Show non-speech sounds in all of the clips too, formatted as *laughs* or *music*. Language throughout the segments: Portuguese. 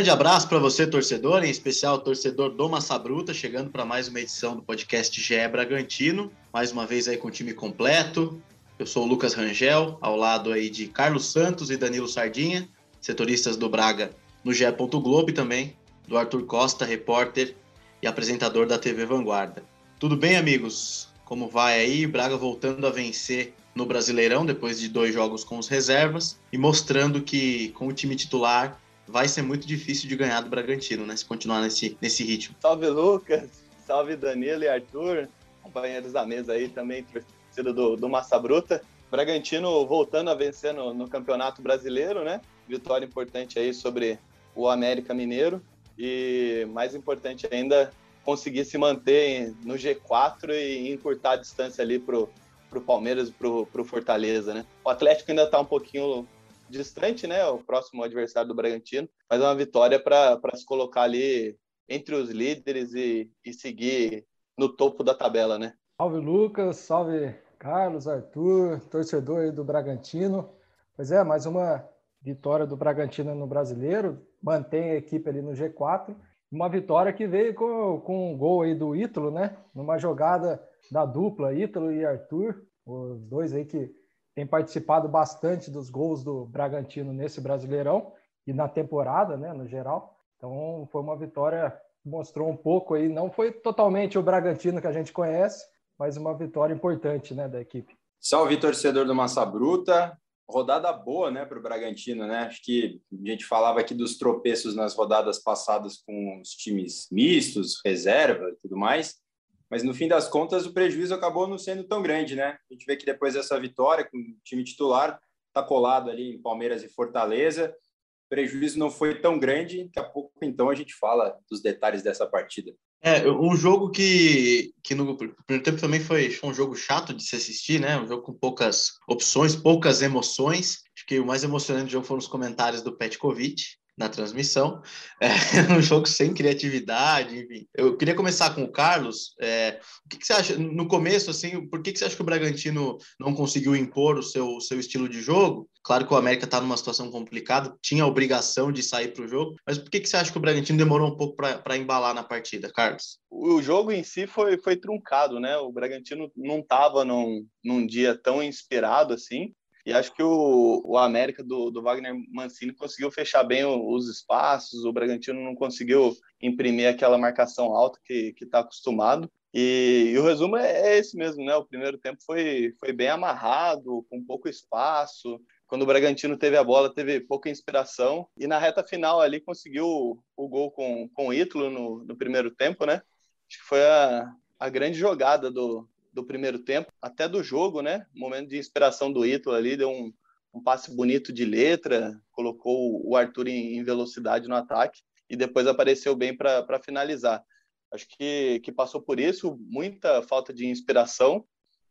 grande abraço para você, torcedor, em especial torcedor do Massa Bruta, chegando para mais uma edição do podcast GE Bragantino. Mais uma vez aí com o time completo. Eu sou o Lucas Rangel, ao lado aí de Carlos Santos e Danilo Sardinha, setoristas do Braga no GE. Globo e também do Arthur Costa, repórter e apresentador da TV Vanguarda. Tudo bem, amigos? Como vai aí? Braga voltando a vencer no Brasileirão depois de dois jogos com os reservas e mostrando que com o time titular vai ser muito difícil de ganhar do Bragantino, né? Se continuar nesse, nesse ritmo. Salve, Lucas. Salve, Danilo e Arthur. Companheiros da mesa aí também, torcida do, do Massa Bruta. Bragantino voltando a vencer no, no Campeonato Brasileiro, né? Vitória importante aí sobre o América Mineiro. E mais importante ainda, conseguir se manter no G4 e encurtar a distância ali pro, pro Palmeiras e pro, pro Fortaleza, né? O Atlético ainda tá um pouquinho distante, né? O próximo adversário do Bragantino, mas é uma vitória para se colocar ali entre os líderes e, e seguir no topo da tabela, né? Salve Lucas, salve Carlos, Arthur, torcedor do Bragantino. Pois é, mais uma vitória do Bragantino no Brasileiro, mantém a equipe ali no G4. Uma vitória que veio com, com um gol aí do Ítalo, né? Numa jogada da dupla, Ítalo e Arthur, os dois aí que tem participado bastante dos gols do Bragantino nesse Brasileirão e na temporada, né, no geral. Então, foi uma vitória que mostrou um pouco aí, não foi totalmente o Bragantino que a gente conhece, mas uma vitória importante, né, da equipe. Salve, torcedor do Massa Bruta. Rodada boa, né, para o Bragantino, né? Acho que a gente falava aqui dos tropeços nas rodadas passadas com os times mistos, reserva e tudo mais. Mas no fim das contas, o prejuízo acabou não sendo tão grande, né? A gente vê que depois dessa vitória, com o time titular, está colado ali em Palmeiras e Fortaleza. O prejuízo não foi tão grande. Daqui a pouco, então, a gente fala dos detalhes dessa partida. É, um jogo que, que no primeiro tempo também foi um jogo chato de se assistir, né? Um jogo com poucas opções, poucas emoções. Acho que o mais emocionante do jogo foram os comentários do Petkovic, na transmissão. *laughs* É um jogo sem criatividade, enfim. Eu queria começar com o Carlos. É, o que, que, você acha, no começo, assim, por que, que você acha que o Bragantino não conseguiu impor o seu, seu estilo de jogo? Claro que o América está numa situação complicada, tinha a obrigação de sair para o jogo, mas por que, que você acha que o Bragantino demorou um pouco para embalar na partida, Carlos? O jogo em si foi, foi truncado, né? O Bragantino não estava num, num dia tão inspirado assim. E acho que o, o América do, do Wagner Mancini conseguiu fechar bem os espaços, o Bragantino não conseguiu imprimir aquela marcação alta que está acostumado. E, e, o resumo é, é esse mesmo, né? O primeiro tempo foi, foi bem amarrado, com pouco espaço. Quando o Bragantino teve a bola, teve pouca inspiração. E na reta final ali conseguiu o, o gol com, com o Ítalo no, no primeiro tempo, né? Acho que foi a, a grande jogada do, do primeiro tempo, até do jogo, né? Momento de inspiração do Ítalo ali, deu um, um passe bonito de letra, colocou o Arthur em, em velocidade no ataque e depois apareceu bem para finalizar. Acho que, que passou por isso, muita falta de inspiração.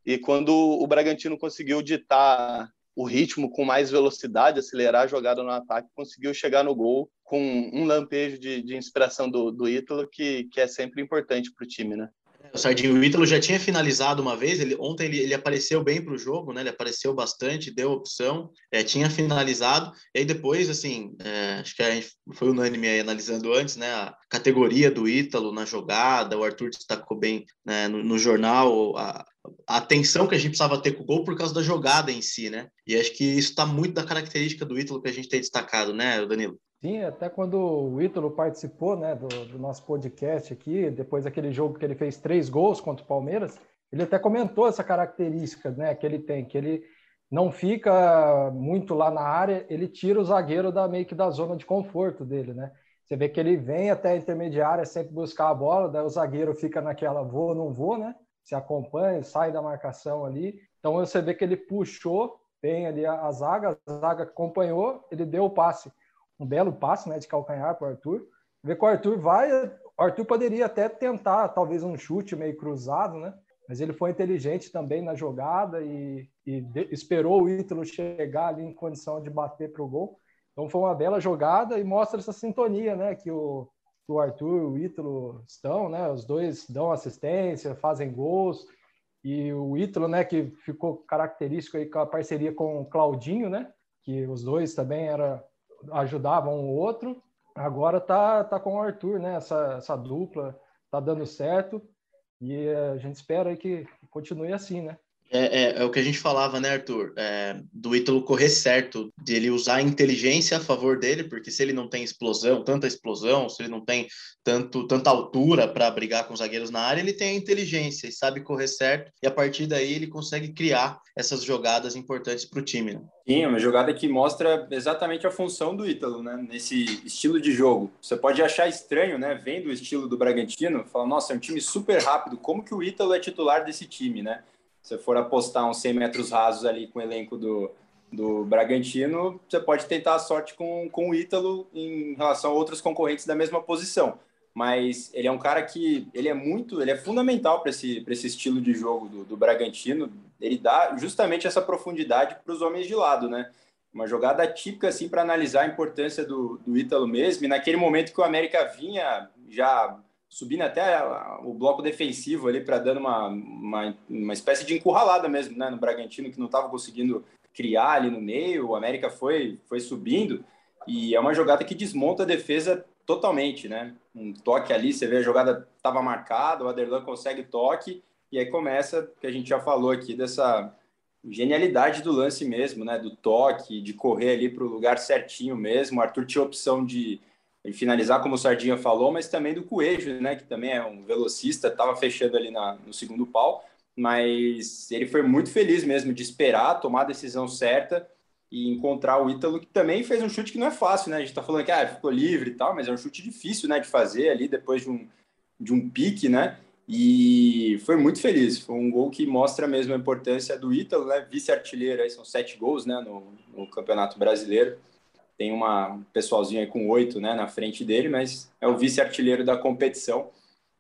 E quando o Bragantino conseguiu ditar o ritmo com mais velocidade, acelerar a jogada no ataque, conseguiu chegar no gol com um lampejo de, de inspiração do, do Ítalo, que, que é sempre importante para o time, né? O Sardinho Ítalo já tinha finalizado uma vez, ele, ontem ele, ele apareceu bem para o jogo, né? Ele apareceu bastante, deu opção, é, tinha finalizado, e aí depois, assim, é, acho que a gente foi unânime aí analisando antes, né? A categoria do Ítalo na jogada, o Arthur destacou bem né, no, no jornal, a, a atenção que a gente precisava ter com o gol por causa da jogada em si, né? E acho que isso está muito da característica do Ítalo que a gente tem destacado, né, Danilo? Sim, até quando o Ítalo participou né, do, do, nosso podcast aqui, depois daquele jogo que ele fez três gols contra o Palmeiras, ele até comentou essa característica né, que ele tem, que ele não fica muito lá na área, ele tira o zagueiro da meio que da zona de conforto dele, né? Você vê que ele vem até a intermediária sempre buscar a bola, daí o zagueiro fica naquela vou, não vou, né? Se acompanha, sai da marcação ali. Então você vê que ele puxou bem ali a, a zaga, a zaga acompanhou, ele deu o passe um belo passe né, de calcanhar para o Arthur. Ver que o Arthur vai, o Arthur poderia até tentar talvez um chute meio cruzado, né? Mas ele foi inteligente também na jogada e, e de, esperou o Ítalo chegar ali em condição de bater para o gol. Então foi uma bela jogada e mostra essa sintonia, né? Que o, o Arthur e o Ítalo estão, né? Os dois dão assistência, fazem gols. E o Ítalo, né, que ficou característico aí com a parceria com o Claudinho, né? Que os dois também era, ajudavam o outro. Agora tá, tá com o Arthur, né? Essa, essa dupla tá dando certo. E a gente espera aí que continue assim, né? É, é, é, o que a gente falava, né, Arthur? É, do Ítalo correr certo, dele usar a inteligência a favor dele, porque se ele não tem explosão, tanta explosão, se ele não tem tanto, tanta altura para brigar com os zagueiros na área, ele tem a inteligência e sabe correr certo, e a partir daí ele consegue criar essas jogadas importantes para o time. Né? Sim, é uma jogada que mostra exatamente a função do Ítalo, né? Nesse estilo de jogo. Você pode achar estranho, né? Vendo o estilo do Bragantino, falar, nossa, é um time super rápido, como que o Ítalo é titular desse time, né? Você for apostar uns 100 metros rasos ali com o elenco do, do Bragantino, você pode tentar a sorte com, com o Ítalo em relação a outros concorrentes da mesma posição. Mas ele é um cara que ele é muito, ele é fundamental para esse, esse estilo de jogo do, do Bragantino. Ele dá justamente essa profundidade para os homens de lado, né? Uma jogada típica assim para analisar a importância do, do Ítalo mesmo. E naquele momento que o América vinha já subindo até o bloco defensivo ali para dando uma, uma, uma, espécie de encurralada mesmo, né, no Bragantino que não estava conseguindo criar ali no meio, o América foi foi subindo e é uma jogada que desmonta a defesa totalmente, né? Um toque ali, você vê a jogada estava marcada, o Aderlan consegue toque e aí começa que a gente já falou aqui dessa genialidade do lance mesmo, né? Do toque, de correr ali para o lugar certinho mesmo. O Arthur tinha opção de e finalizar, como o Sardinha falou, mas também do Coelho, né, que também é um velocista, estava fechando ali na, no segundo pau, mas ele foi muito feliz mesmo de esperar, tomar a decisão certa e encontrar o Ítalo, que também fez um chute que não é fácil, né? A gente está falando que ah, ficou livre e tal, mas é um chute difícil, né, de fazer ali depois de um, de um pique, né? E foi muito feliz. Foi um gol que mostra mesmo a importância do Ítalo, né? Vice-artilheiro, aí são sete gols, né, no, no Campeonato Brasileiro tem uma, um pessoalzinho aí com oito né, na frente dele, mas é o vice-artilheiro da competição.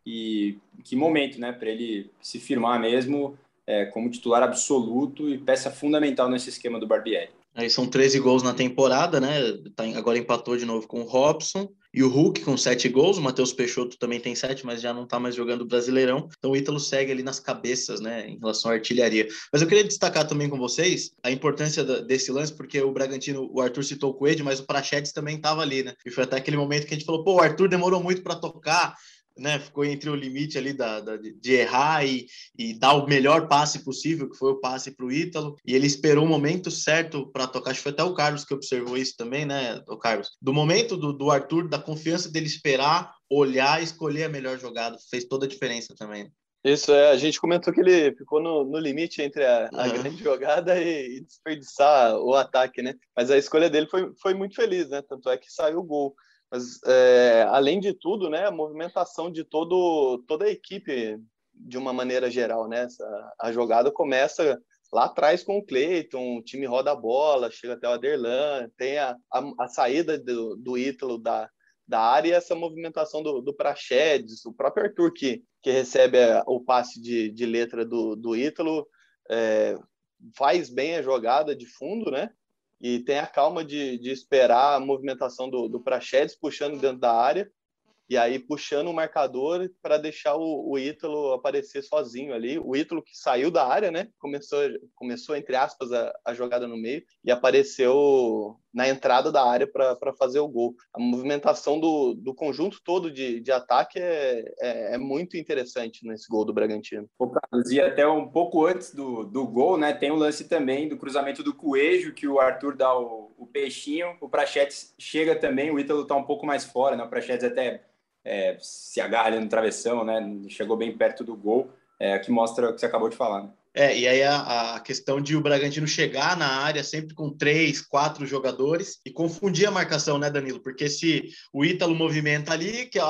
E que momento, né, para ele se firmar mesmo é, como titular absoluto e peça fundamental nesse esquema do Barbieri. Aí são 13 gols na temporada, né? Tá, agora empatou de novo com o Robson. E o Hulk com sete gols, o Matheus Peixoto também tem sete, mas já não está mais jogando Brasileirão. Então o Ítalo segue ali nas cabeças, né, em relação à artilharia. Mas eu queria destacar também com vocês a importância desse lance, porque o Bragantino, o Arthur citou o Coelho, mas o Prachedes também estava ali, né? E foi até aquele momento que a gente falou, pô, o Arthur demorou muito para tocar, né, ficou entre o limite ali da, da de errar e, e, dar o melhor passe possível, que foi o passe para o Ítalo, e ele esperou o momento certo para tocar. Acho que foi até o Carlos que observou isso também, né, o Carlos? Do momento do, do Arthur, da confiança dele esperar, olhar e escolher a melhor jogada, fez toda a diferença também. Isso é, a gente comentou que ele ficou no, no limite entre a, a uhum. grande jogada e, e, desperdiçar o ataque, né? Mas a escolha dele foi, foi muito feliz, né? Tanto é que saiu o gol. Mas, é, além de tudo, né, a movimentação de todo, toda a equipe, de uma maneira geral, né? A jogada começa lá atrás com o Cleiton, o time roda a bola, chega até o Aderlan, tem a, a, a saída do, do Ítalo da, da área essa movimentação do, do Praxedes, o próprio Arthur que, que recebe a, o passe de, de letra do, do Ítalo, é, faz bem a jogada de fundo, né? E tem a calma de, de esperar a movimentação do, do Prachedes puxando dentro da área e aí puxando o marcador para deixar o, o Ítalo aparecer sozinho ali. O Ítalo que saiu da área, né? Começou, começou entre aspas, a, a jogada no meio e apareceu na entrada da área para fazer o gol. A movimentação do, do conjunto todo de, de ataque é, é, é, muito interessante nesse gol do Bragantino. Carlos, e até um pouco antes do, do gol, né? Tem o lance também do cruzamento do Coelho, que o Arthur dá o, o peixinho, o Prachetes chega também, o Ítalo está um pouco mais fora, né? O Prachetes até é, se agarra ali no travessão, né? Chegou bem perto do gol, é, que mostra o que você acabou de falar. Né? É, e aí a, a, questão de o Bragantino chegar na área sempre com três, quatro jogadores e confundir a marcação, né, Danilo? Porque se o Ítalo movimenta ali, que é,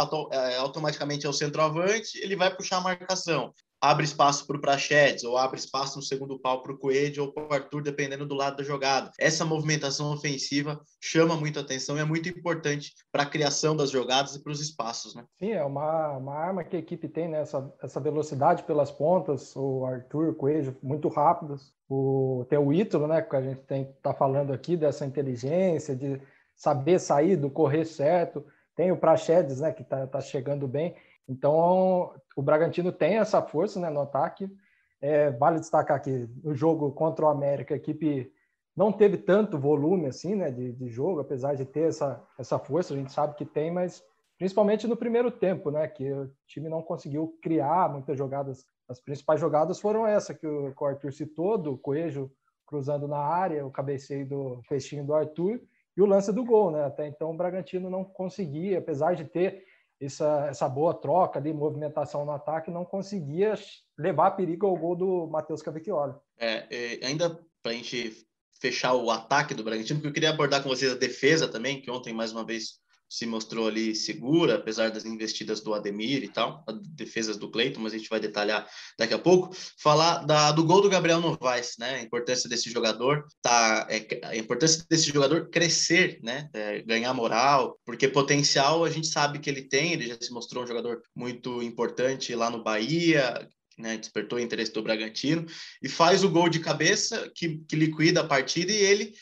automaticamente é o centroavante, ele vai puxar a marcação abre espaço para o Prachedes, ou abre espaço no segundo pau para o Coelho ou para o Arthur, dependendo do lado da jogada. Essa movimentação ofensiva chama muito atenção e é muito importante para a criação das jogadas e para os espaços. Né? Sim, é uma, uma arma que a equipe tem, né? essa, essa velocidade pelas pontas, o Arthur, o Coelho, muito rápidos. O, tem o Ítalo, né, que a gente está falando aqui, dessa inteligência, de saber sair do correr certo. Tem o Prachedes, né, que está tá chegando bem. Então, o Bragantino tem essa força né, no ataque. É, vale destacar que no jogo contra o América, a equipe não teve tanto volume assim, né, de, de jogo, apesar de ter essa, essa força, a gente sabe que tem, mas principalmente no primeiro tempo, né, que o time não conseguiu criar muitas jogadas. As principais jogadas foram essa que o, o Arthur citou, do Coelho cruzando na área, o cabeceio do fechinho do Arthur e o lance do gol, né? Até então o Bragantino não conseguia, apesar de ter essa, essa boa troca de movimentação no ataque, não conseguia levar perigo ao gol do Matheus Cavicchioli. É, é, ainda para a gente fechar o ataque do Bragantino, porque eu queria abordar com vocês a defesa também, que ontem, mais uma vez, se mostrou ali segura, apesar das investidas do Ademir e tal, defesas do Cleiton, mas a gente vai detalhar daqui a pouco. Falar da, do gol do Gabriel Novaes, né? A importância desse jogador, tá, é, a importância desse jogador crescer, né? É, ganhar moral, porque potencial a gente sabe que ele tem, ele já se mostrou um jogador muito importante lá no Bahia, né, despertou o interesse do Bragantino, e faz o gol de cabeça que, que liquida a partida e ele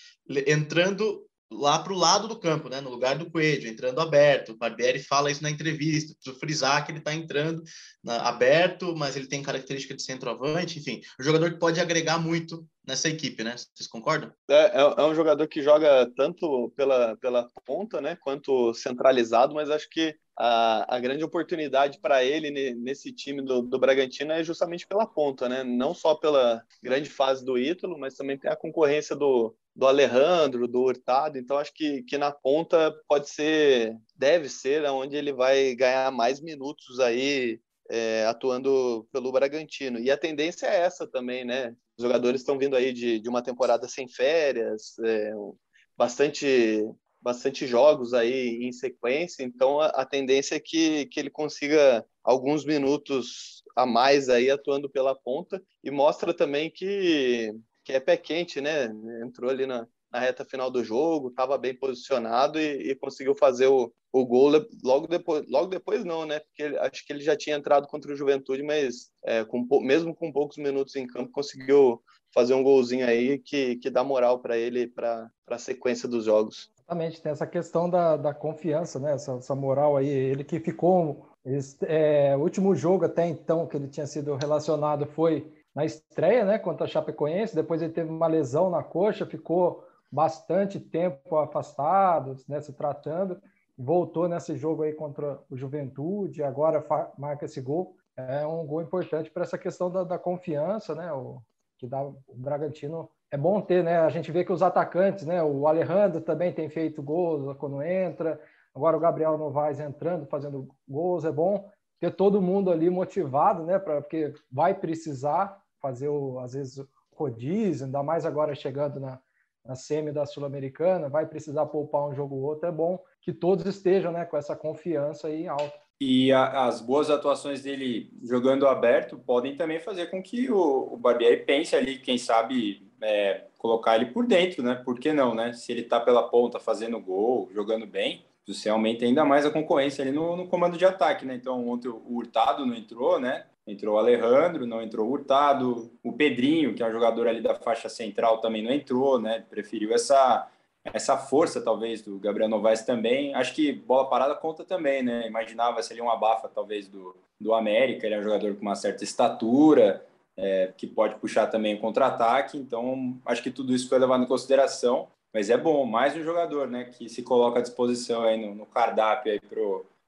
entrando lá para o lado do campo, né, no lugar do Coelho, entrando aberto. O Barbieri fala isso na entrevista, preciso frisar que ele está entrando na, aberto, mas ele tem característica de centroavante, enfim, um jogador que pode agregar muito nessa equipe, né? Vocês concordam? É, é, é um jogador que joga tanto pela, pela ponta, né, quanto centralizado, mas acho que a, a grande oportunidade para ele nesse time do, do Bragantino é justamente pela ponta, né? Não só pela grande fase do Ítalo, mas também tem a concorrência do, do Alejandro, do Hurtado. Então, acho que, que na ponta pode ser, deve ser, onde ele vai ganhar mais minutos aí é, atuando pelo Bragantino. E a tendência é essa também, né? Os jogadores estão vindo aí de, de uma temporada sem férias, é, bastante bastante jogos aí em sequência, então a, a, tendência é que, que ele consiga alguns minutos a mais aí atuando pela ponta e mostra também que, que é pé quente, né? Entrou ali na, na reta final do jogo, estava bem posicionado e, e, conseguiu fazer o, o gol logo depois. Logo depois não, né? Porque ele, acho que ele já tinha entrado contra o Juventude, mas é, com, mesmo com poucos minutos em campo conseguiu fazer um golzinho aí que, que dá moral para ele para a sequência dos jogos. Exatamente, tem essa questão da, da confiança, né? Essa, essa moral aí. Ele que ficou. Esse, é, o último jogo até então que ele tinha sido relacionado foi na estreia, né? Contra a Chapecoense. Depois ele teve uma lesão na coxa, ficou bastante tempo afastado, né? Se tratando. Voltou nesse jogo aí contra o Juventude, agora marca esse gol. É um gol importante para essa questão da, da confiança, né? O, que dá o Bragantino é bom ter, né? A gente vê que os atacantes, né? O Alejandro também tem feito gols quando entra. Agora o Gabriel Novaes entrando, fazendo gols. É bom ter todo mundo ali motivado, né? Pra, porque vai precisar fazer, o, às vezes, rodízio, ainda mais agora chegando na, na semi da Sul-Americana, vai precisar poupar um jogo ou outro. É bom que todos estejam né, com essa confiança aí alta. E a, as boas atuações dele jogando aberto podem também fazer com que o, o Barbieri pense ali, quem sabe, é, colocar ele por dentro, né? Por que não, né? Se ele tá pela ponta fazendo gol, jogando bem, você aumenta ainda mais a concorrência ali no, no comando de ataque, né? Então, ontem o Hurtado não entrou, né? Entrou o Alejandro, não entrou o Hurtado. O Pedrinho, que é um jogador ali da faixa central, também não entrou, né? Preferiu essa, essa força, talvez, do Gabriel Novaes também. Acho que bola parada conta também, né? Imaginava se ele um abafa, talvez, do, do América. Ele é um jogador com uma certa estatura, é, que pode puxar também o contra-ataque. Então, acho que tudo isso foi levado em consideração. Mas é bom, mais um jogador né, que se coloca à disposição aí no, no cardápio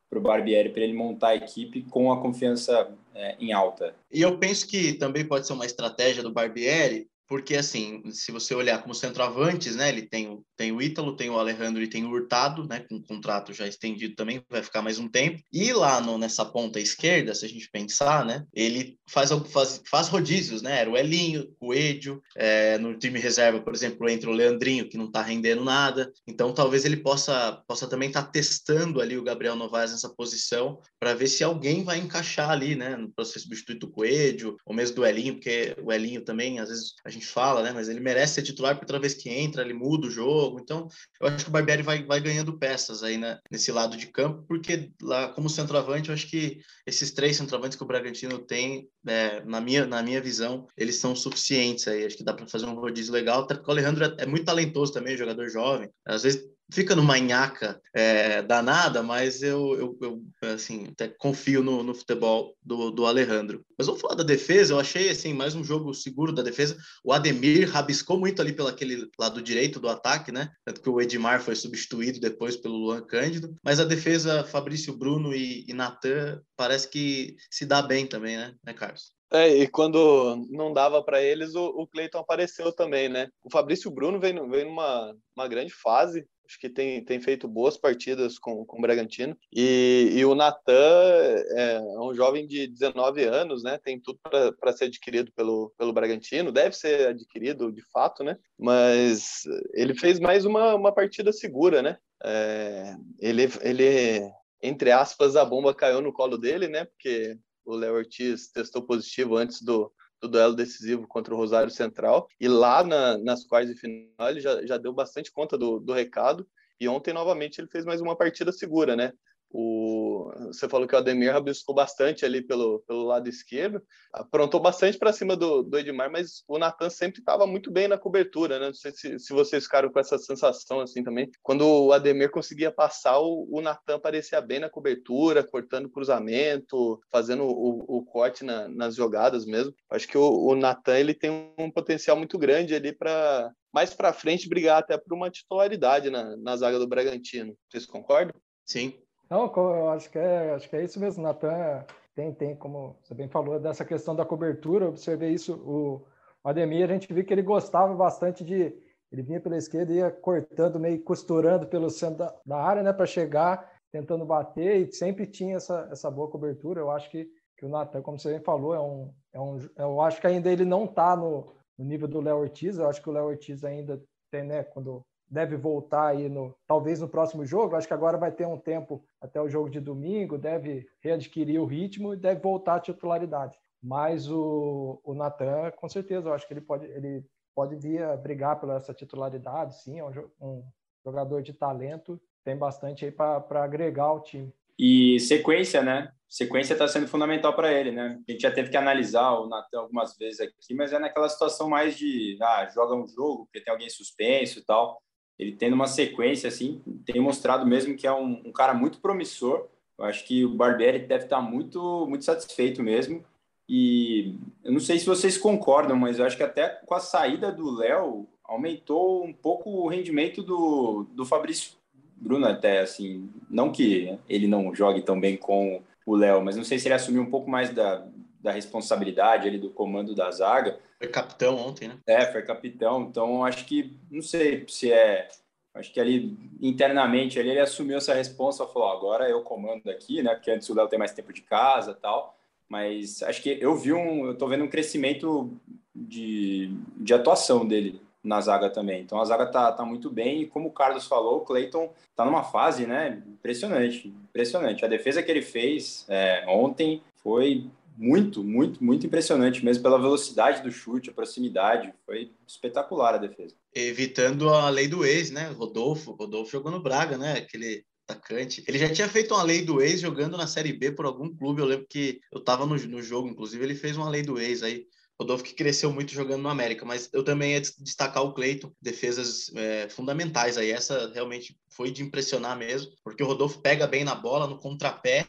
para o Barbieri, para ele montar a equipe com a confiança é, em alta. E eu penso que também pode ser uma estratégia do Barbieri porque assim, se você olhar como centroavantes, né, ele tem, o, tem o Ítalo, tem o Alejandro e tem o Hurtado, né, com um contrato já estendido também, vai ficar mais um tempo. E lá no, nessa ponta esquerda, se a gente pensar, né, ele faz, faz, faz rodízios, né, era o Elinho, Coelho, é, no time reserva, por exemplo, entra o Leandrinho, que não tá rendendo nada. Então, talvez ele possa, possa também estar tá testando ali o Gabriel Novaes nessa posição, para ver se alguém vai encaixar ali, né, para ser substituto do Coelho, ou mesmo do Elinho, porque o Elinho também, às vezes, a gente gente fala, né? Mas ele merece ser titular porque toda vez que entra, ele muda o jogo. Então, eu acho que o Barbieri vai, vai ganhando peças aí né, nesse lado de campo, porque lá, como centroavante, eu acho que esses três centroavantes que o Bragantino tem, é, na, minha, na minha visão, eles são suficientes aí. Acho que dá para fazer um rodízio legal, o Alejandro é, é muito talentoso também, jogador jovem. Às vezes fica numa nhaca é, danada, mas eu, eu, eu, assim, até confio no, no futebol do, do Alejandro. Mas vamos falar da defesa, eu achei assim, mais um jogo seguro da defesa. O Ademir rabiscou muito ali pelo aquele lado direito do ataque, né? Tanto que o Edmar foi substituído depois pelo Luan Cândido. Mas a defesa, Fabrício Bruno e, e Natan, parece que se dá bem também, né, né Carlos? É, e quando não dava para eles, o, o Cleiton apareceu também, né? O Fabrício Bruno vem, vem numa uma grande fase, acho que tem, tem feito boas partidas com, com o Bragantino. E, e o Natan é, é um jovem de 19 anos, né? Tem tudo para ser adquirido pelo, pelo Bragantino, deve ser adquirido de fato, né? Mas ele fez mais uma, uma partida segura, né? É, ele, ele, entre aspas, a bomba caiu no colo dele, né? Porque o Léo Ortiz testou positivo antes do, do duelo decisivo contra o Rosário Central. E lá na, nas quartas de final ele já, já deu bastante conta do, do recado. E ontem, novamente, ele fez mais uma partida segura, né? O, você falou que o Ademir rabiscou bastante ali pelo, pelo lado esquerdo, aprontou bastante para cima do, do Edmar, mas o Natan sempre estava muito bem na cobertura, né? Não sei se, se vocês ficaram com essa sensação assim também. Quando o Ademir conseguia passar, o, o Natan aparecia bem na cobertura, cortando cruzamento, fazendo o, o corte na, nas jogadas mesmo. Acho que o, o Natan ele tem um potencial muito grande ali para mais para frente brigar até por uma titularidade na, na zaga do Bragantino. Vocês concordam? Sim, não, eu acho que é, acho que é isso mesmo, Natan. Tem, tem, como você bem falou, dessa questão da cobertura. Eu observei isso. O Ademir, a gente viu que ele gostava bastante de. Ele vinha pela esquerda e ia cortando, meio costurando pelo centro da, da área, né, para chegar, tentando bater, e sempre tinha essa, essa boa cobertura. Eu acho que, que o Natan, como você bem falou, é um, é um. Eu acho que ainda ele não está no, no nível do Léo Ortiz. Eu acho que o Léo Ortiz ainda tem, né, quando deve voltar aí no talvez no próximo jogo. Acho que agora vai ter um tempo até o jogo de domingo, deve readquirir o ritmo e deve voltar à titularidade. Mas o, o Natan, com certeza, eu acho que ele pode ele pode vir a brigar pela essa titularidade, sim, é um, um jogador de talento, tem bastante aí para agregar ao time. E sequência, né? Sequência está sendo fundamental para ele, né? A gente já teve que analisar o Natan algumas vezes aqui, mas é naquela situação mais de ah, joga um jogo porque tem alguém suspenso e tal ele tendo uma sequência assim, tem mostrado mesmo que é um, um cara muito promissor. Eu acho que o Barbieri deve estar muito, muito satisfeito mesmo. E eu não sei se vocês concordam, mas eu acho que até com a saída do Léo aumentou um pouco o rendimento do, do Fabrício Bruno até assim, não que ele não jogue tão bem com o Léo, mas não sei se ele assumiu um pouco mais da, da responsabilidade ali do comando da zaga. Foi capitão ontem, né? É, foi capitão. Então acho que não sei se é, acho que ali internamente ali, ele assumiu essa responsa, falou agora eu comando aqui, né? Porque antes o Léo tem mais tempo de casa, tal. Mas acho que eu vi um, eu tô vendo um crescimento de, de atuação dele na zaga também. Então a zaga tá, tá muito bem e como o Carlos falou, o Clayton tá numa fase, né, impressionante, impressionante. A defesa que ele fez é, ontem foi muito, muito, muito impressionante mesmo pela velocidade do chute, a proximidade. Foi espetacular a defesa. Evitando a lei do ex, né? Rodolfo, Rodolfo jogou no Braga, né? Aquele atacante. Ele já tinha feito uma lei do ex jogando na Série B por algum clube. Eu lembro que eu estava no, no jogo, inclusive, ele fez uma lei do ex aí. Rodolfo que cresceu muito jogando no América, mas eu também ia destacar o Cleiton, defesas é, fundamentais aí. Essa realmente foi de impressionar mesmo, porque o Rodolfo pega bem na bola, no contrapé,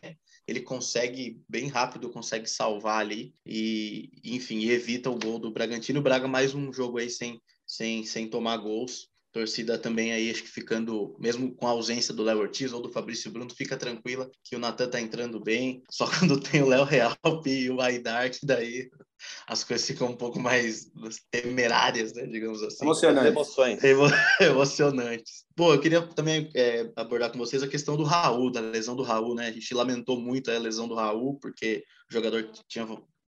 ele consegue bem rápido, consegue salvar ali e, enfim, evita o gol do Bragantino. Braga mais um jogo aí sem, sem, sem tomar gols. Torcida também aí, acho que ficando, mesmo com a ausência do Léo Ortiz ou do Fabrício Bruno, fica tranquila que o Natan tá entrando bem. *laughs* Só quando tem o Léo Real e o Aidar, que daí as coisas ficam um pouco mais temerárias, né? Digamos assim. Emocionantes. Emoções. Emo *laughs* emocionantes. Pô, eu queria também é, abordar com vocês a questão do Raul, da lesão do Raul, né? A gente lamentou muito a lesão do Raul, porque o jogador tinha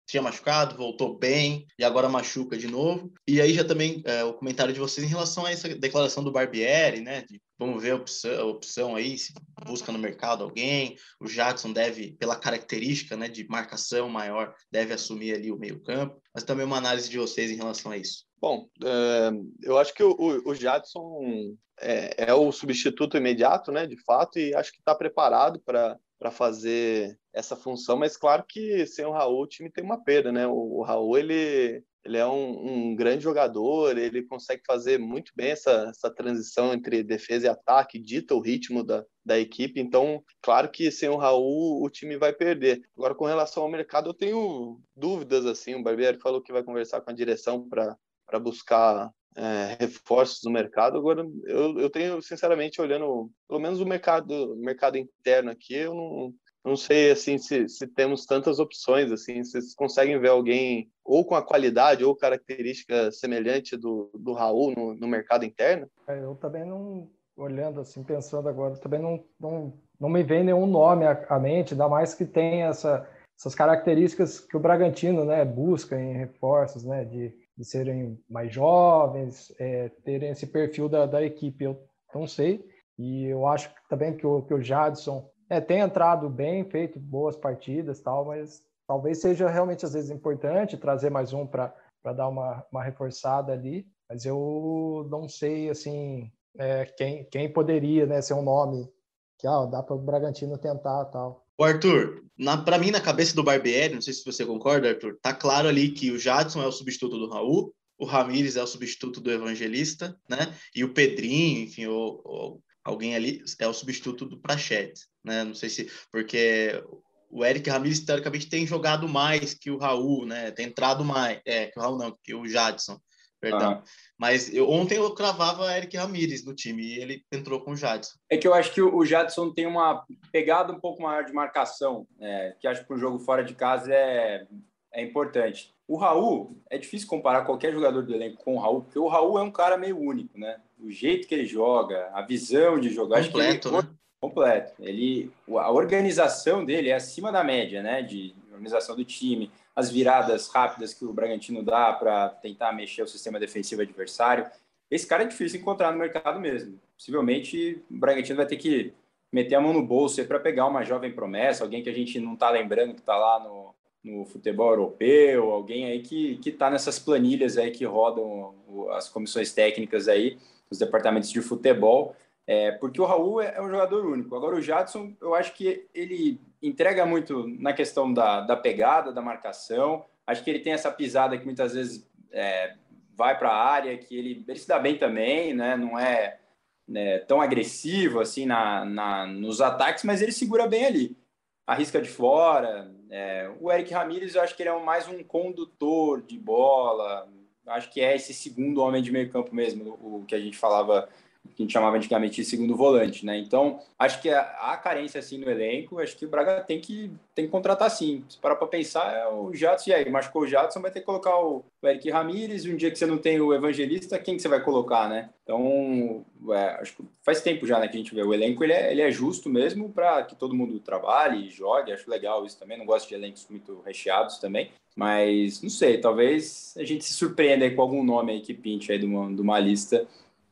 tinha machucado, voltou bem e agora machuca de novo. E aí já também é, o comentário de vocês em relação a essa declaração do Barbieri, né? De, vamos ver a opção, a opção aí, se busca no mercado alguém. O Jadson deve, pela característica né, de marcação maior, deve assumir ali o meio-campo. Mas também uma análise de vocês em relação a isso. Bom, é, eu acho que o, o Jadson é, é, o substituto imediato, né, de fato, e acho que está preparado para para fazer essa função, mas claro que sem o Raul o time tem uma perda, né? O, o Raul ele ele é um, um, grande jogador, ele consegue fazer muito bem essa, essa transição entre defesa e ataque, dita o ritmo da, da equipe. Então, claro que sem o Raul o time vai perder. Agora, com relação ao mercado, eu tenho dúvidas assim. O Barbieri falou que vai conversar com a direção para buscar é, reforços no mercado. Agora, eu, eu tenho, sinceramente, olhando pelo menos o mercado, mercado interno aqui, eu não, não sei assim se, se temos tantas opções assim vocês conseguem ver alguém ou com a qualidade ou característica semelhante do, do Raul no, no mercado interno é, eu também não olhando assim pensando agora também não, não, não me vem nenhum nome à, à mente ainda mais que tem essa, essas características que o Bragantino né busca em reforços né de, de serem mais jovens é, terem esse perfil da, da equipe eu não sei e eu acho também que o, que o Jadson é, tem entrado bem, feito boas partidas tal, mas talvez seja realmente às vezes importante trazer mais um para dar uma, uma reforçada ali, mas eu não sei assim é, quem, quem poderia né, ser um nome que ah, dá para o Bragantino tentar tal. O Arthur, para mim, na cabeça do Barbieri, não sei se você concorda, Arthur, tá claro ali que o Jadson é o substituto do Raul, o Ramires é o substituto do Evangelista, né? E o Pedrinho, enfim, o, o alguém ali é o substituto do Prachete, né? Não sei se porque o Eric Ramírez teoricamente tem jogado mais que o Raul, né? Tem entrado mais, é, que o Raul não, que o Jadson, perdão. Ah. Mas eu, ontem eu cravava Eric Ramírez no time e ele entrou com o Jadson. É que eu acho que o Jadson tem uma pegada um pouco maior de marcação, é, que acho que o jogo fora de casa é, é importante. O Raul, é difícil comparar qualquer jogador do elenco com o Raul, porque o Raul é um cara meio único, né? O jeito que ele joga, a visão de jogar. Completo, ele, né? Completo. Ele, a organização dele é acima da média, né? De organização do time, as viradas rápidas que o Bragantino dá para tentar mexer o sistema defensivo adversário. Esse cara é difícil encontrar no mercado mesmo. Possivelmente o Bragantino vai ter que meter a mão no bolso para pegar uma jovem promessa, alguém que a gente não está lembrando que está lá no, no futebol europeu, alguém aí que que está nessas planilhas aí que rodam as comissões técnicas aí, os departamentos de futebol, é, porque o Raul é, é, um jogador único. Agora o Jadson, eu acho que ele entrega muito na questão da, da pegada, da marcação. Acho que ele tem essa pisada que muitas vezes é, vai para a área, que ele, ele se dá bem também, né? Não é né, tão agressivo assim na, na, nos ataques, mas ele segura bem ali arrisca de fora. É, o Eric Ramírez, eu acho que ele é mais um condutor de bola. Acho que é esse segundo homem de meio campo mesmo, o que a gente falava que a gente chamava antigamente de segundo volante, né? Então, acho que a, carência assim no elenco, acho que o Braga tem que, tem que contratar sim. Se parar para pensar, é o Jadson, e aí, machucou o Jadson, vai ter que colocar o, o Eric Ramírez, um dia que você não tem o Evangelista, quem que você vai colocar, né? Então, é, acho que faz tempo já, né, que a gente vê. O elenco, ele é, ele é justo mesmo para que todo mundo trabalhe e jogue, acho legal isso também, não gosto de elencos muito recheados também, mas não sei, talvez a gente se surpreenda com algum nome aí que pinte aí de uma, de uma lista,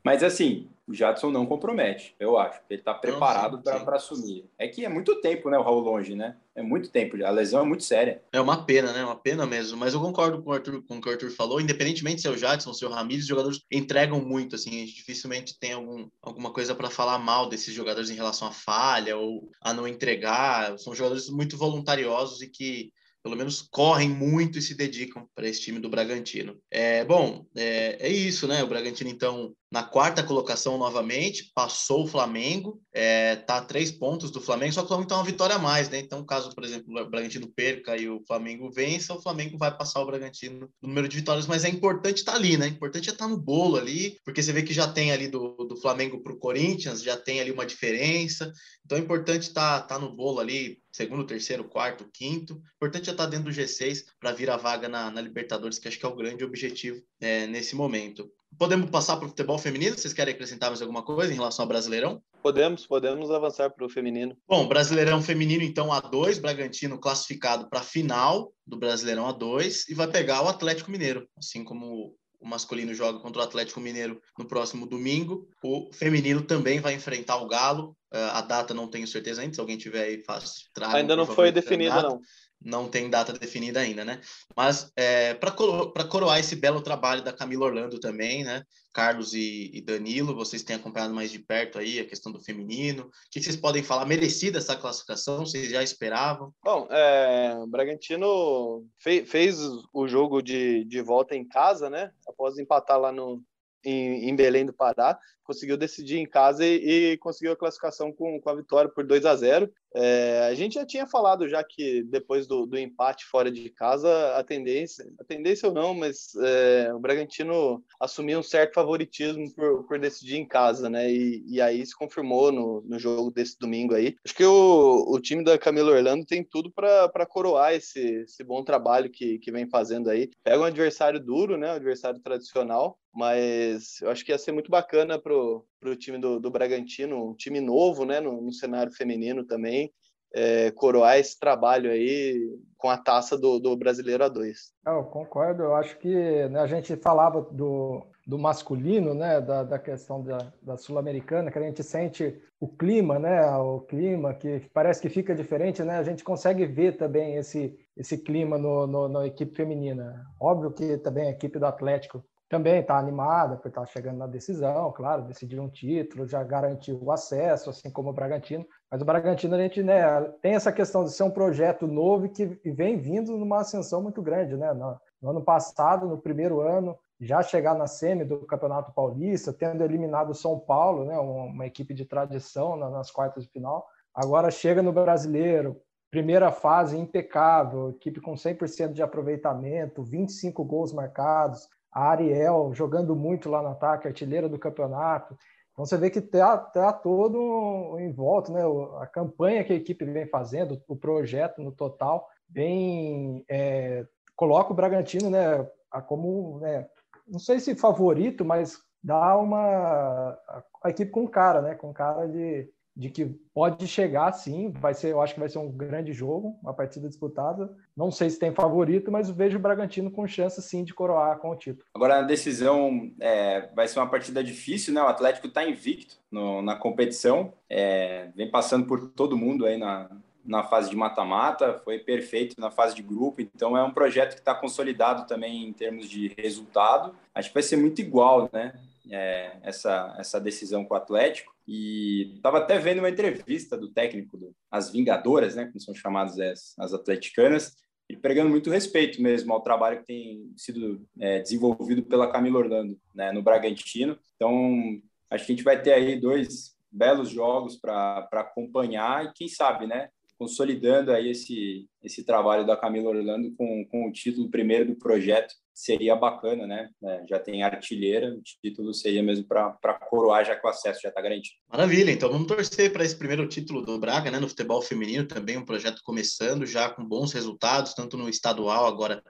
mas assim, o Jadson não compromete, eu acho. Ele está preparado para assumir. É que é muito tempo, né, o Raul longe, né? É muito tempo, a lesão é muito séria. É uma pena, né? Uma pena mesmo. Mas eu concordo com o Arthur, com o que o Arthur falou, independentemente se é o Jadson, se é o Ramires, os jogadores entregam muito, assim, a gente dificilmente tem algum, alguma coisa para falar mal desses jogadores em relação à falha ou a não entregar. São jogadores muito voluntariosos e que pelo menos correm muito e se dedicam para esse time do Bragantino. É, bom, é, é isso, né? O Bragantino, então, na quarta colocação novamente, passou o Flamengo, é, tá a três pontos do Flamengo, só que o Flamengo tá uma vitória a mais, né? Então, caso, por exemplo, o Bragantino perca e o Flamengo vença, o Flamengo vai passar o Bragantino no número de vitórias, mas é importante estar tá ali, né? É importante é estar tá no bolo ali, porque você vê que já tem ali do, do Flamengo para o Corinthians, já tem ali uma diferença, então é importante estar tá, tá no bolo ali, segundo, terceiro, quarto, quinto. Importante é estar tá dentro do G6 para vir a vaga na, na, Libertadores, que acho que é o grande objetivo é, nesse momento. Podemos passar para o futebol feminino? Vocês querem acrescentar mais alguma coisa em relação ao Brasileirão? Podemos, podemos avançar para o feminino. Bom, Brasileirão feminino, então, A2, Bragantino classificado para a final do Brasileirão A2 e vai pegar o Atlético Mineiro, assim como o masculino joga contra o Atlético Mineiro no próximo domingo. O feminino também vai enfrentar o Galo. Uh, a data não tenho certeza ainda. Se alguém tiver aí, faz. Traga, ainda não foi definida, não. Não tem data definida ainda, né? Mas é, para coro coroar esse belo trabalho da Camila Orlando também, né? Carlos e, e, Danilo, vocês têm acompanhado mais de perto aí a questão do feminino. O que vocês podem falar? Merecida essa classificação? Vocês já esperavam? Bom, é, o Bragantino fez, fez o jogo de, de volta em casa, né? Após empatar lá no, em, em Belém do Pará, conseguiu decidir em casa e, e conseguiu a classificação com, com a vitória por 2 a 0 é, a gente já tinha falado já que depois do, do, empate fora de casa, a tendência, a tendência ou não, mas é, o Bragantino assumiu um certo favoritismo por, por decidir em casa, né? E, e aí se confirmou no, no, jogo desse domingo aí. Acho que o, o time da Camila Orlando tem tudo para coroar esse, esse bom trabalho que, que vem fazendo aí. Pega um adversário duro, né? Um adversário tradicional, mas eu acho que ia ser muito bacana pro, time do, do Bragantino, um time novo, né? No, no cenário feminino também é, coroar esse trabalho aí com a taça do, do Brasileiro A2. Eu concordo, eu acho que né, a gente falava do, do masculino, né, da, da questão da, da sul-americana, que a gente sente o clima, né, o clima que parece que fica diferente, né, a gente consegue ver também esse, esse clima no, no, na equipe feminina. Óbvio que também a equipe do Atlético também está animada por estar tá chegando na decisão, claro, decidiu um título, já garantiu o acesso, assim como o Bragantino. Mas o Bragantino, a gente né, tem essa questão de ser um projeto novo que vem vindo numa ascensão muito grande. Né? No, no ano passado, no primeiro ano, já chegar na semi do Campeonato Paulista, tendo eliminado o São Paulo, né, uma equipe de tradição nas quartas de final. Agora chega no Brasileiro, primeira fase impecável, equipe com 100% de aproveitamento, 25 gols marcados, a Ariel jogando muito lá no ataque, artilheira do campeonato. Então você vê que está tá todo em volta, né? A campanha que a equipe vem fazendo, o projeto no total, vem é, coloca o Bragantino, né? Como, né, não sei se favorito, mas dá uma a equipe com cara, né? Com cara de de que pode chegar sim, vai ser, eu acho que vai ser um grande jogo, uma partida disputada. Não sei se tem favorito, mas vejo o Bragantino com chance sim de coroar com o título. Agora a decisão é, vai ser uma partida difícil, né? O Atlético está invicto no, na competição, é, vem passando por todo mundo aí na, na fase de mata-mata, foi perfeito na fase de grupo, então é um projeto que está consolidado também em termos de resultado. Acho que vai ser muito igual, né? É, essa, essa decisão com o Atlético. E estava até vendo uma entrevista do técnico do As Vingadoras, né, como são chamadas as, as atleticanas, e pregando muito respeito mesmo ao trabalho que tem sido é, desenvolvido pela Camila Orlando né, no Bragantino. Então, acho que a gente vai ter aí dois belos jogos para acompanhar e quem sabe, né, consolidando aí esse, esse trabalho da Camila Orlando com, com o título primeiro do projeto, seria bacana, né? É, já tem artilheira, o título seria mesmo para coroar, já que o acesso já está garantido. Maravilha, então vamos torcer para esse primeiro título do Braga, né? No futebol feminino também, um projeto começando já com bons resultados, tanto no estadual, agora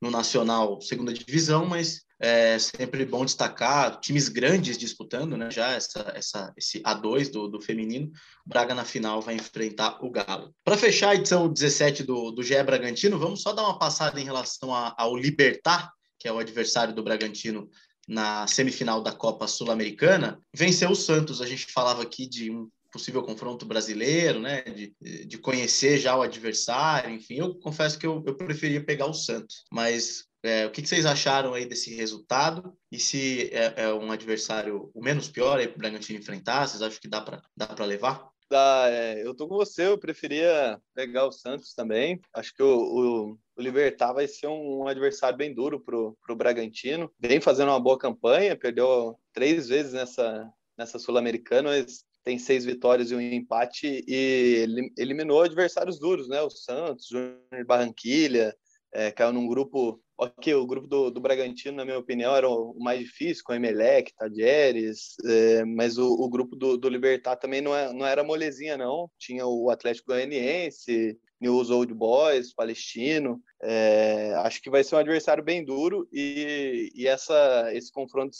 no nacional, segunda divisão, mas é sempre bom destacar times grandes disputando, né? Já essa, essa, esse A2 do, do feminino. Braga na final vai enfrentar o Galo. Para fechar a edição 17 do, do GE Bragantino, vamos só dar uma passada em relação a, ao Libertar, que é o adversário do Bragantino na semifinal da Copa Sul-Americana. Venceu o Santos. A gente falava aqui de um possível confronto brasileiro, né? De, de conhecer já o adversário, enfim. Eu confesso que eu, eu preferia pegar o Santos, mas é, o que, que, vocês acharam aí desse resultado? E se é, é um adversário o menos pior aí para o Bragantino enfrentar? Vocês acham que dá para dá levar? Dá, é, eu tô com você, eu preferia pegar o Santos também. Acho que o, o, o Libertar vai ser um, um, adversário bem duro pro, pro Bragantino. Vem fazendo uma boa campanha, perdeu três vezes nessa, nessa Sul-Americana, mas tem seis vitórias e um empate e eliminou adversários duros, né? O Santos, Júnior Barranquilha, é, caiu num grupo Ok, o grupo do, do Bragantino, na minha opinião, era o mais difícil, com Emelec, Tadieres, é, mas o, o, grupo do, do Libertar também não, é, não era molezinha, não. Tinha o Atlético Goianiense, News Old Boys, Palestino. É, acho que vai ser um adversário bem duro e, e essa, esse confronto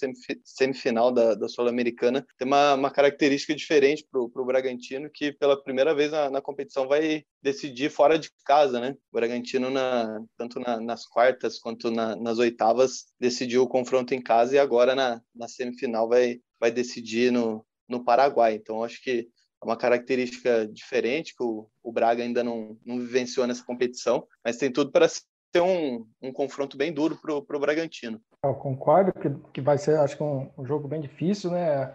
semifinal da, da Sul-Americana tem uma, uma, característica diferente para o Bragantino, que pela primeira vez na, na, competição vai decidir fora de casa, né? O Bragantino, na, tanto na, nas quartas quanto nas oitavas, decidiu o confronto em casa e agora na, na semifinal vai, vai decidir no, no Paraguai. Então, acho que uma característica diferente que o, o Braga ainda não, não vivenciou nessa competição, mas tem tudo para ser um, um confronto bem duro para o Bragantino. Eu concordo que, que vai ser, acho que, um, um jogo bem difícil, né?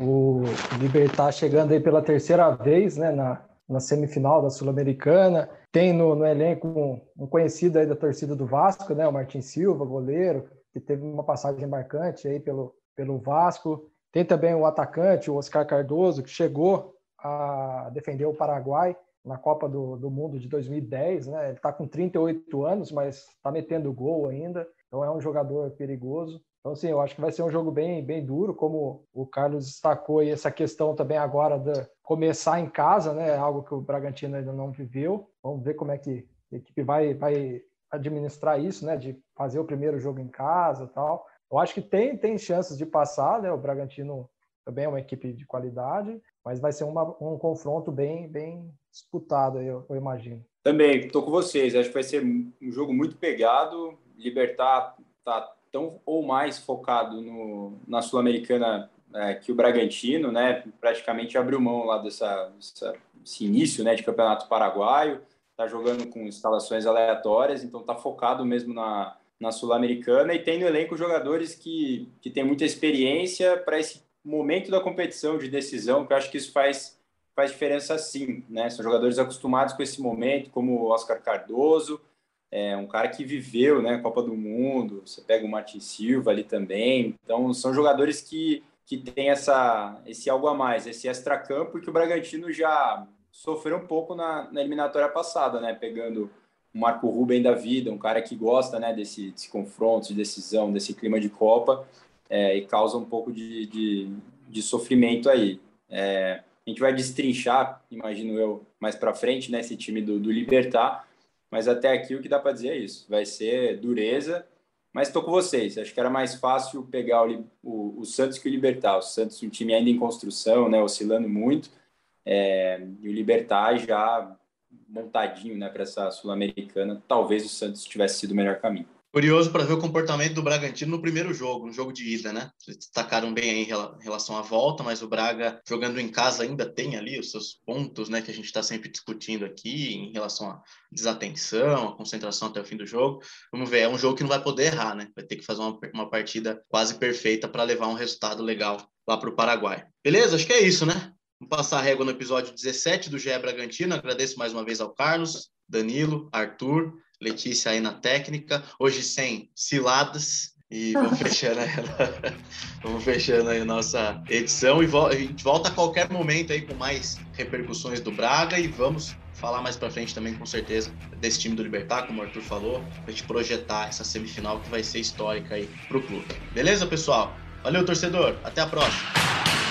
O Libertar chegando aí pela terceira vez, né, na, na semifinal da Sul-Americana. Tem no, no elenco um, um, conhecido aí da torcida do Vasco, né, o Martin Silva, goleiro, que teve uma passagem marcante aí pelo, pelo Vasco. Tem também o atacante, o Oscar Cardoso, que chegou a defender o Paraguai na Copa do, do Mundo de 2010, né? Ele está com 38 anos, mas está metendo gol ainda, então é um jogador perigoso. Então, sim, eu acho que vai ser um jogo bem, bem duro, como o Carlos destacou, e essa questão também agora de começar em casa, né? Algo que o Bragantino ainda não viveu. Vamos ver como é que a equipe vai, vai administrar isso, né? De fazer o primeiro jogo em casa tal. Eu acho que tem, tem chances de passar, né? O Bragantino também é uma equipe de qualidade, mas vai ser uma, um confronto bem, bem disputado, eu, eu imagino. Também, estou com vocês. Acho que vai ser um jogo muito pegado. Libertar tá tão ou mais focado no, na Sul-Americana é, que o Bragantino, né? Praticamente abriu mão lá dessa, dessa início, né, de campeonato paraguaio. Tá jogando com instalações aleatórias, então tá focado mesmo na, na Sul-Americana e tem no elenco jogadores que, que têm muita experiência para esse momento da competição de decisão, que eu acho que isso faz, faz diferença sim, né? São jogadores acostumados com esse momento, como o Oscar Cardoso, é um cara que viveu, né, Copa do Mundo, você pega o Martin Silva ali também, então são jogadores que, que têm essa, esse algo a mais, esse extra-campo, que o Bragantino já sofreu um pouco na, na eliminatória passada, né, pegando o Marco Ruben da vida, um cara que gosta, né, desse, desse confronto, de decisão, desse clima de Copa, é, e causa um pouco de, de, de sofrimento aí. É, a gente vai destrinchar, imagino eu, mais para frente, né, esse time do, do Libertar, mas até aqui o que dá para dizer é isso, vai ser dureza, mas estou com vocês, acho que era mais fácil pegar o, o, o, Santos que o Libertar, o Santos um time ainda em construção, né, oscilando muito, é, e o Libertar já montadinho né, para essa Sul-Americana, talvez o Santos tivesse sido o melhor caminho. Curioso para ver o comportamento do Bragantino no primeiro jogo, no jogo de ida, né? Eles destacaram bem aí em relação à volta, mas o Braga jogando em casa ainda tem ali os seus pontos, né? Que a gente está sempre discutindo aqui em relação à desatenção, à concentração até o fim do jogo. Vamos ver, é um jogo que não vai poder errar, né? Vai ter que fazer uma, uma partida quase perfeita para levar um resultado legal lá para o Paraguai. Beleza? Acho que é isso, né? Vamos passar a régua no episódio 17 do GE Bragantino. Agradeço mais uma vez ao Carlos, Danilo, Arthur Letícia aí na técnica, hoje sem ciladas. E *laughs* vamos fechando, ela. *laughs* vamos fechando aí a nossa edição e a gente volta a qualquer momento aí com mais repercussões do Braga e vamos falar mais para frente também com certeza desse time do Libertar, como o Arthur falou, para gente projetar essa semifinal que vai ser histórica aí pro clube. Beleza, pessoal? Valeu, torcedor. Até a próxima.